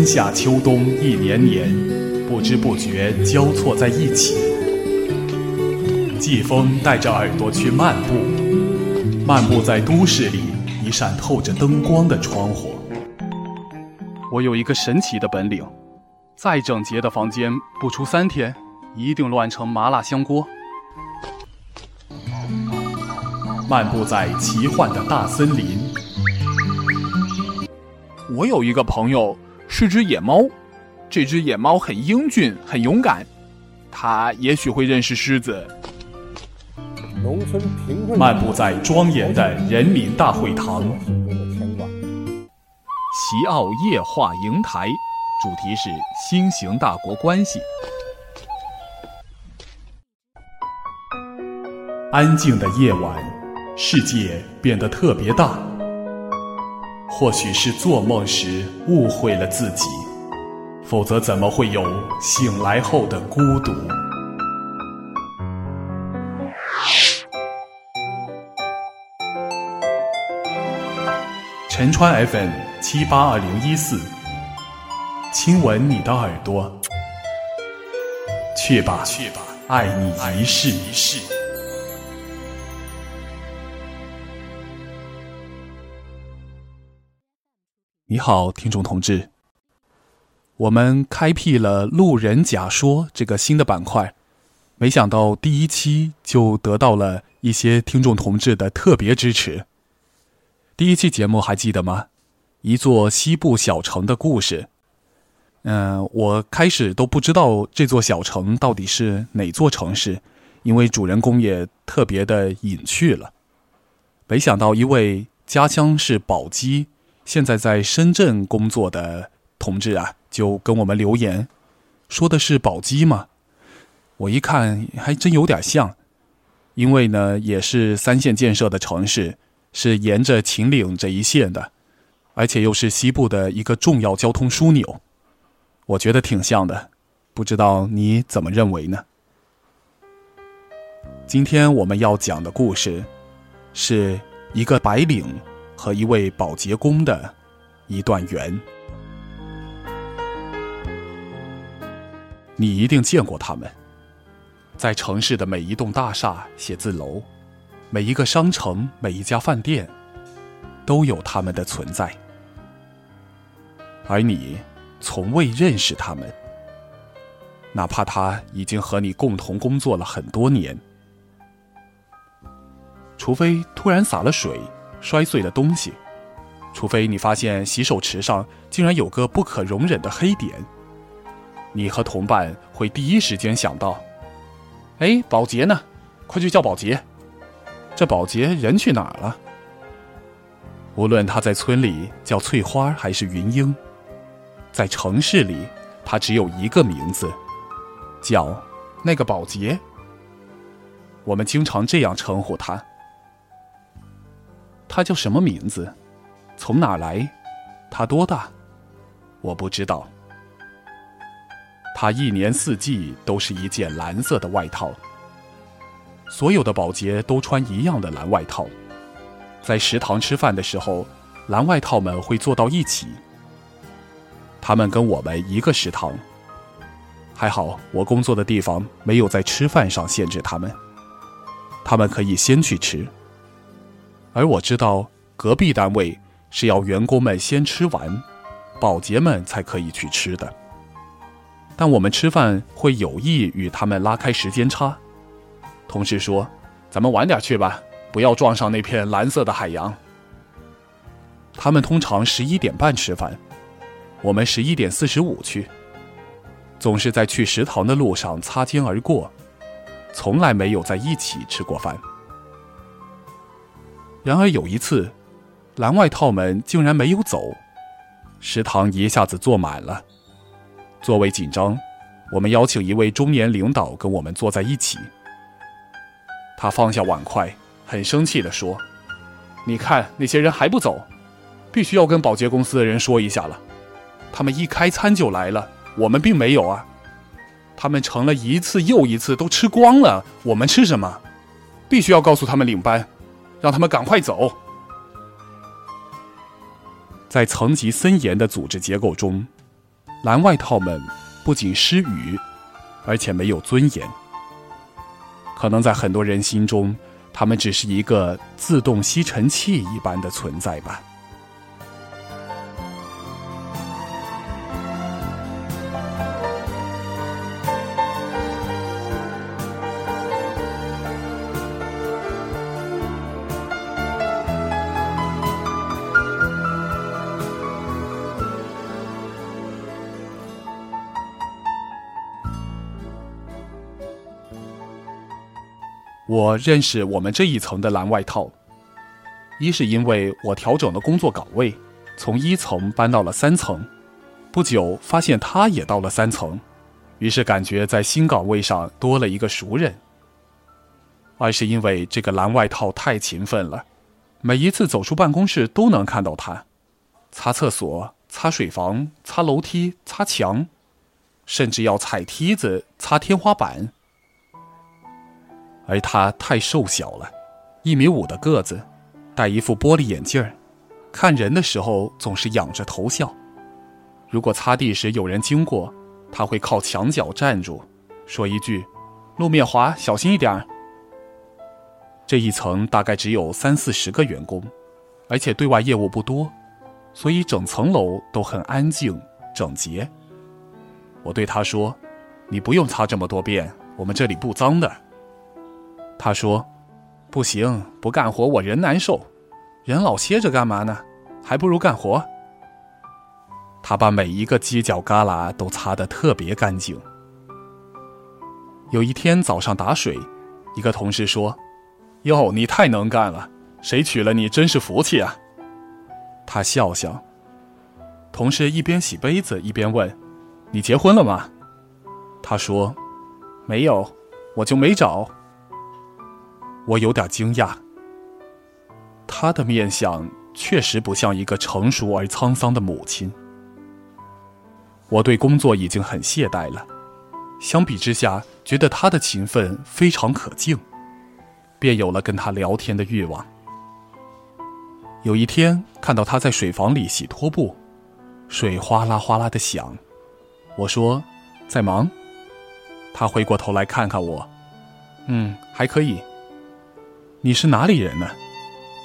春夏秋冬一年年，不知不觉交错在一起。季风带着耳朵去漫步，漫步在都市里一扇透着灯光的窗户。我有一个神奇的本领，再整洁的房间，不出三天，一定乱成麻辣香锅。漫步在奇幻的大森林。我有一个朋友是只野猫，这只野猫很英俊，很勇敢，它也许会认识狮子。农村贫困。漫步在庄严的人民大会堂。席奥夜话营台，主题是新型大国关系。安静的夜晚。世界变得特别大，或许是做梦时误会了自己，否则怎么会有醒来后的孤独？陈川 FM 七八二零一四，亲吻你的耳朵，去吧，去吧，爱你一世一世。你好，听众同志。我们开辟了“路人甲说”这个新的板块，没想到第一期就得到了一些听众同志的特别支持。第一期节目还记得吗？一座西部小城的故事。嗯，我开始都不知道这座小城到底是哪座城市，因为主人公也特别的隐去了。没想到一位家乡是宝鸡。现在在深圳工作的同志啊，就跟我们留言，说的是宝鸡吗？我一看还真有点像，因为呢也是三线建设的城市，是沿着秦岭这一线的，而且又是西部的一个重要交通枢纽，我觉得挺像的，不知道你怎么认为呢？今天我们要讲的故事，是一个白领。和一位保洁工的一段缘，你一定见过他们。在城市的每一栋大厦、写字楼、每一个商城、每一家饭店，都有他们的存在，而你从未认识他们，哪怕他已经和你共同工作了很多年，除非突然洒了水。摔碎的东西，除非你发现洗手池上竟然有个不可容忍的黑点，你和同伴会第一时间想到：哎，保洁呢？快去叫保洁！这保洁人去哪儿了？无论他在村里叫翠花还是云英，在城市里，他只有一个名字，叫那个保洁。我们经常这样称呼他。他叫什么名字？从哪来？他多大？我不知道。他一年四季都是一件蓝色的外套。所有的保洁都穿一样的蓝外套。在食堂吃饭的时候，蓝外套们会坐到一起。他们跟我们一个食堂。还好我工作的地方没有在吃饭上限制他们。他们可以先去吃。而我知道，隔壁单位是要员工们先吃完，保洁们才可以去吃的。但我们吃饭会有意与他们拉开时间差。同事说：“咱们晚点去吧，不要撞上那片蓝色的海洋。”他们通常十一点半吃饭，我们十一点四十五去，总是在去食堂的路上擦肩而过，从来没有在一起吃过饭。然而有一次，蓝外套们竟然没有走，食堂一下子坐满了。座位紧张，我们邀请一位中年领导跟我们坐在一起。他放下碗筷，很生气地说：“你看那些人还不走，必须要跟保洁公司的人说一下了。他们一开餐就来了，我们并没有啊。他们盛了一次又一次都吃光了，我们吃什么？必须要告诉他们领班。”让他们赶快走。在层级森严的组织结构中，蓝外套们不仅失语，而且没有尊严。可能在很多人心中，他们只是一个自动吸尘器一般的存在吧。我认识我们这一层的蓝外套，一是因为我调整了工作岗位，从一层搬到了三层，不久发现他也到了三层，于是感觉在新岗位上多了一个熟人；二是因为这个蓝外套太勤奋了，每一次走出办公室都能看到他，擦厕所、擦水房、擦楼梯、擦墙，甚至要踩梯子、擦天花板。而他太瘦小了，一米五的个子，戴一副玻璃眼镜儿，看人的时候总是仰着头笑。如果擦地时有人经过，他会靠墙角站住，说一句：“路面滑，小心一点。”这一层大概只有三四十个员工，而且对外业务不多，所以整层楼都很安静整洁。我对他说：“你不用擦这么多遍，我们这里不脏的。”他说：“不行，不干活我人难受，人老歇着干嘛呢？还不如干活。”他把每一个犄角旮旯都擦得特别干净。有一天早上打水，一个同事说：“哟，你太能干了，谁娶了你真是福气啊！”他笑笑。同事一边洗杯子一边问：“你结婚了吗？”他说：“没有，我就没找。”我有点惊讶，他的面相确实不像一个成熟而沧桑的母亲。我对工作已经很懈怠了，相比之下，觉得他的勤奋非常可敬，便有了跟他聊天的欲望。有一天看到他在水房里洗拖布，水哗啦哗啦的响，我说：“在忙。”他回过头来看看我，嗯，还可以。你是哪里人呢？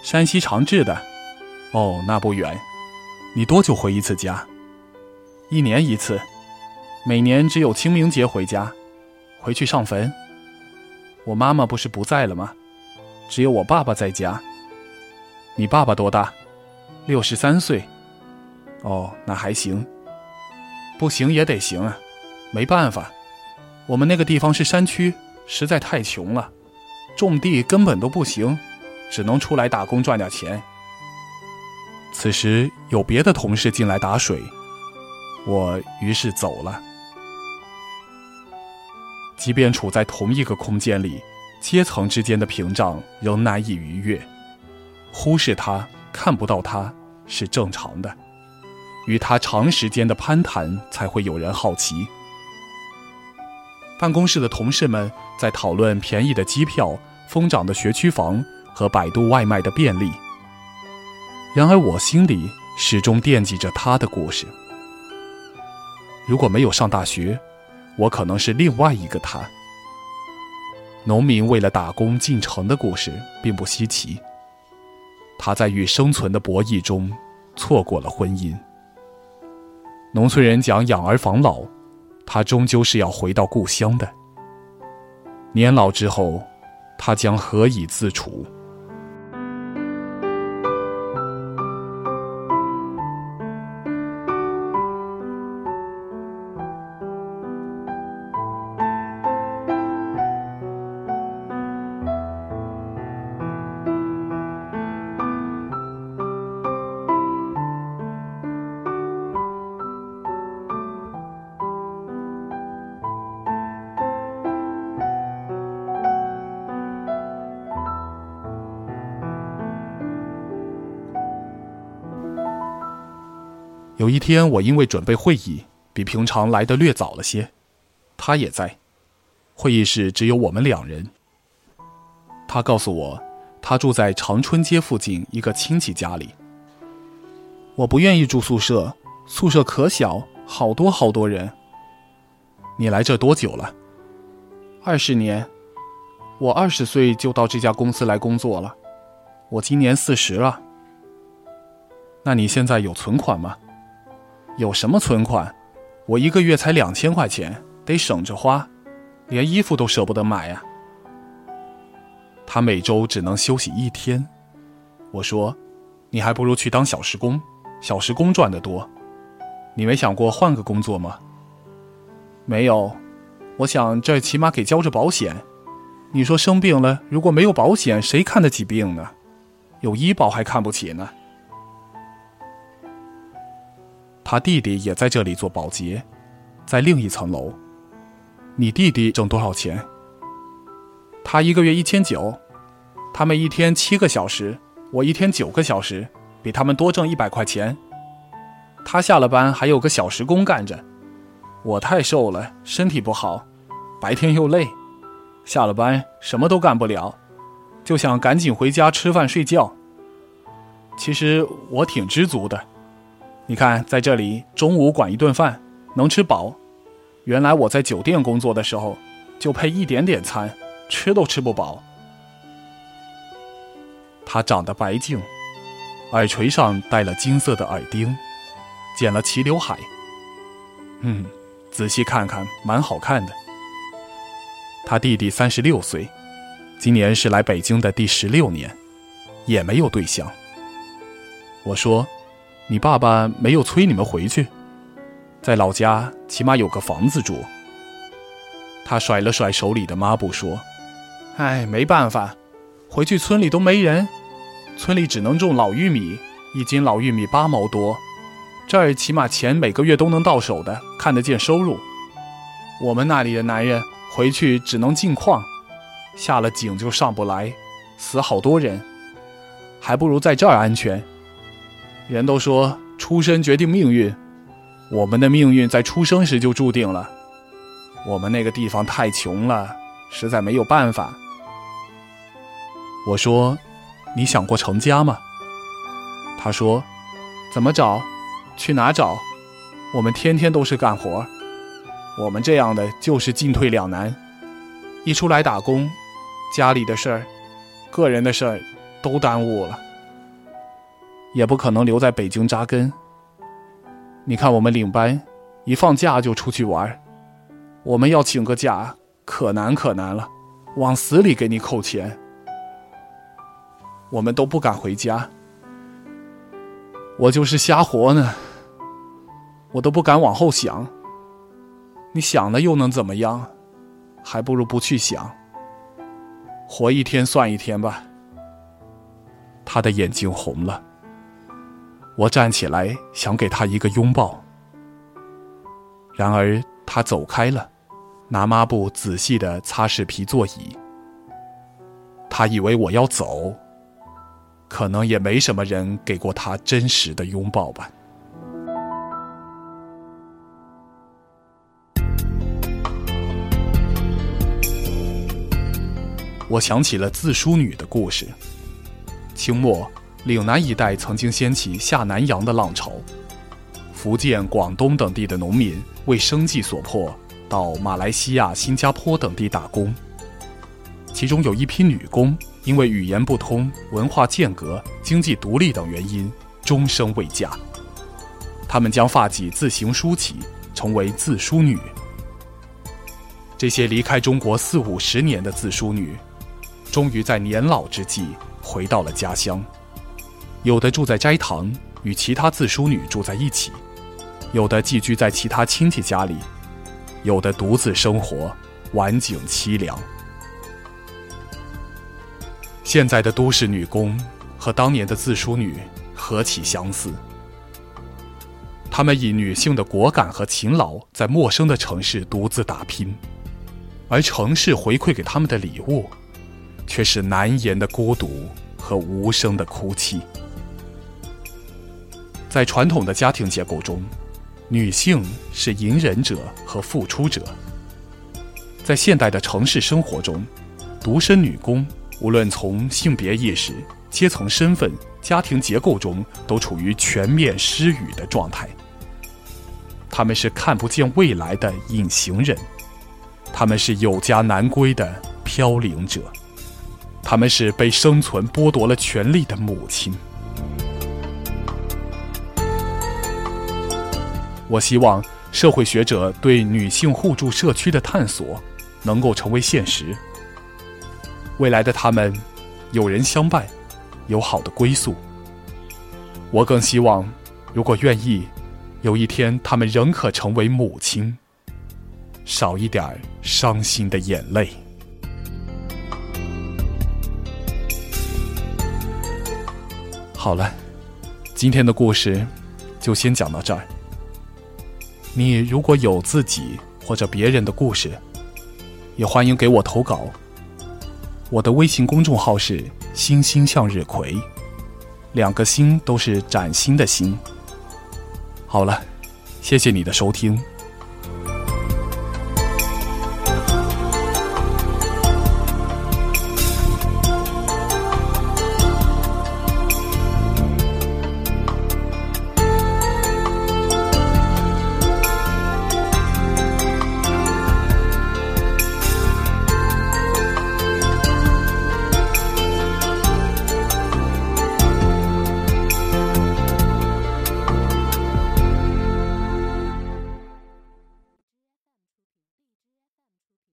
山西长治的。哦，那不远。你多久回一次家？一年一次。每年只有清明节回家，回去上坟。我妈妈不是不在了吗？只有我爸爸在家。你爸爸多大？六十三岁。哦，那还行。不行也得行啊，没办法，我们那个地方是山区，实在太穷了。种地根本都不行，只能出来打工赚点钱。此时有别的同事进来打水，我于是走了。即便处在同一个空间里，阶层之间的屏障仍难以逾越。忽视他，看不到他是正常的。与他长时间的攀谈，才会有人好奇。办公室的同事们在讨论便宜的机票、疯涨的学区房和百度外卖的便利。然而，我心里始终惦记着他的故事。如果没有上大学，我可能是另外一个他。农民为了打工进城的故事并不稀奇。他在与生存的博弈中错过了婚姻。农村人讲养儿防老。他终究是要回到故乡的。年老之后，他将何以自处？有一天，我因为准备会议，比平常来的略早了些。他也在，会议室只有我们两人。他告诉我，他住在长春街附近一个亲戚家里。我不愿意住宿舍，宿舍可小，好多好多人。你来这多久了？二十年。我二十岁就到这家公司来工作了。我今年四十了。那你现在有存款吗？有什么存款？我一个月才两千块钱，得省着花，连衣服都舍不得买呀。他每周只能休息一天。我说，你还不如去当小时工，小时工赚得多。你没想过换个工作吗？没有，我想这起码给交着保险。你说生病了，如果没有保险，谁看得起病呢？有医保还看不起呢。他弟弟也在这里做保洁，在另一层楼。你弟弟挣多少钱？他一个月一千九，他们一天七个小时，我一天九个小时，比他们多挣一百块钱。他下了班还有个小时工干着，我太瘦了，身体不好，白天又累，下了班什么都干不了，就想赶紧回家吃饭睡觉。其实我挺知足的，你看在这里中午管一顿饭能吃饱，原来我在酒店工作的时候就配一点点餐。吃都吃不饱。他长得白净，耳垂上戴了金色的耳钉，剪了齐刘海。嗯，仔细看看，蛮好看的。他弟弟三十六岁，今年是来北京的第十六年，也没有对象。我说：“你爸爸没有催你们回去，在老家起码有个房子住。”他甩了甩手里的抹布说。哎，没办法，回去村里都没人，村里只能种老玉米，一斤老玉米八毛多，这儿起码钱每个月都能到手的，看得见收入。我们那里的男人回去只能进矿，下了井就上不来，死好多人，还不如在这儿安全。人都说出身决定命运，我们的命运在出生时就注定了。我们那个地方太穷了，实在没有办法。我说：“你想过成家吗？”他说：“怎么找？去哪找？我们天天都是干活，我们这样的就是进退两难。一出来打工，家里的事儿、个人的事儿都耽误了，也不可能留在北京扎根。你看我们领班，一放假就出去玩，我们要请个假可难可难了，往死里给你扣钱。”我们都不敢回家，我就是瞎活呢，我都不敢往后想。你想了又能怎么样？还不如不去想，活一天算一天吧。他的眼睛红了，我站起来想给他一个拥抱，然而他走开了，拿抹布仔细的擦拭皮座椅。他以为我要走。可能也没什么人给过他真实的拥抱吧。我想起了自梳女的故事。清末，岭南一带曾经掀起下南洋的浪潮，福建、广东等地的农民为生计所迫，到马来西亚、新加坡等地打工。其中有一批女工。因为语言不通、文化间隔、经济独立等原因，终生未嫁。他们将发髻自行梳起，成为自梳女。这些离开中国四五十年的自梳女，终于在年老之际回到了家乡。有的住在斋堂，与其他自梳女住在一起；有的寄居在其他亲戚家里；有的独自生活，晚景凄凉。现在的都市女工和当年的自梳女何其相似！她们以女性的果敢和勤劳，在陌生的城市独自打拼，而城市回馈给他们的礼物，却是难言的孤独和无声的哭泣。在传统的家庭结构中，女性是隐忍者和付出者；在现代的城市生活中，独身女工。无论从性别意识、阶层身份、家庭结构中，都处于全面失语的状态。他们是看不见未来的隐形人，他们是有家难归的飘零者，他们是被生存剥夺了权利的母亲。我希望社会学者对女性互助社区的探索能够成为现实。未来的他们，有人相伴，有好的归宿。我更希望，如果愿意。有一天，他们仍可成为母亲，少一点伤心的眼泪。好了，今天的故事就先讲到这儿。你如果有自己或者别人的故事，也欢迎给我投稿。我的微信公众号是“星星向日葵”，两个“星”都是崭新的“星”。好了，谢谢你的收听。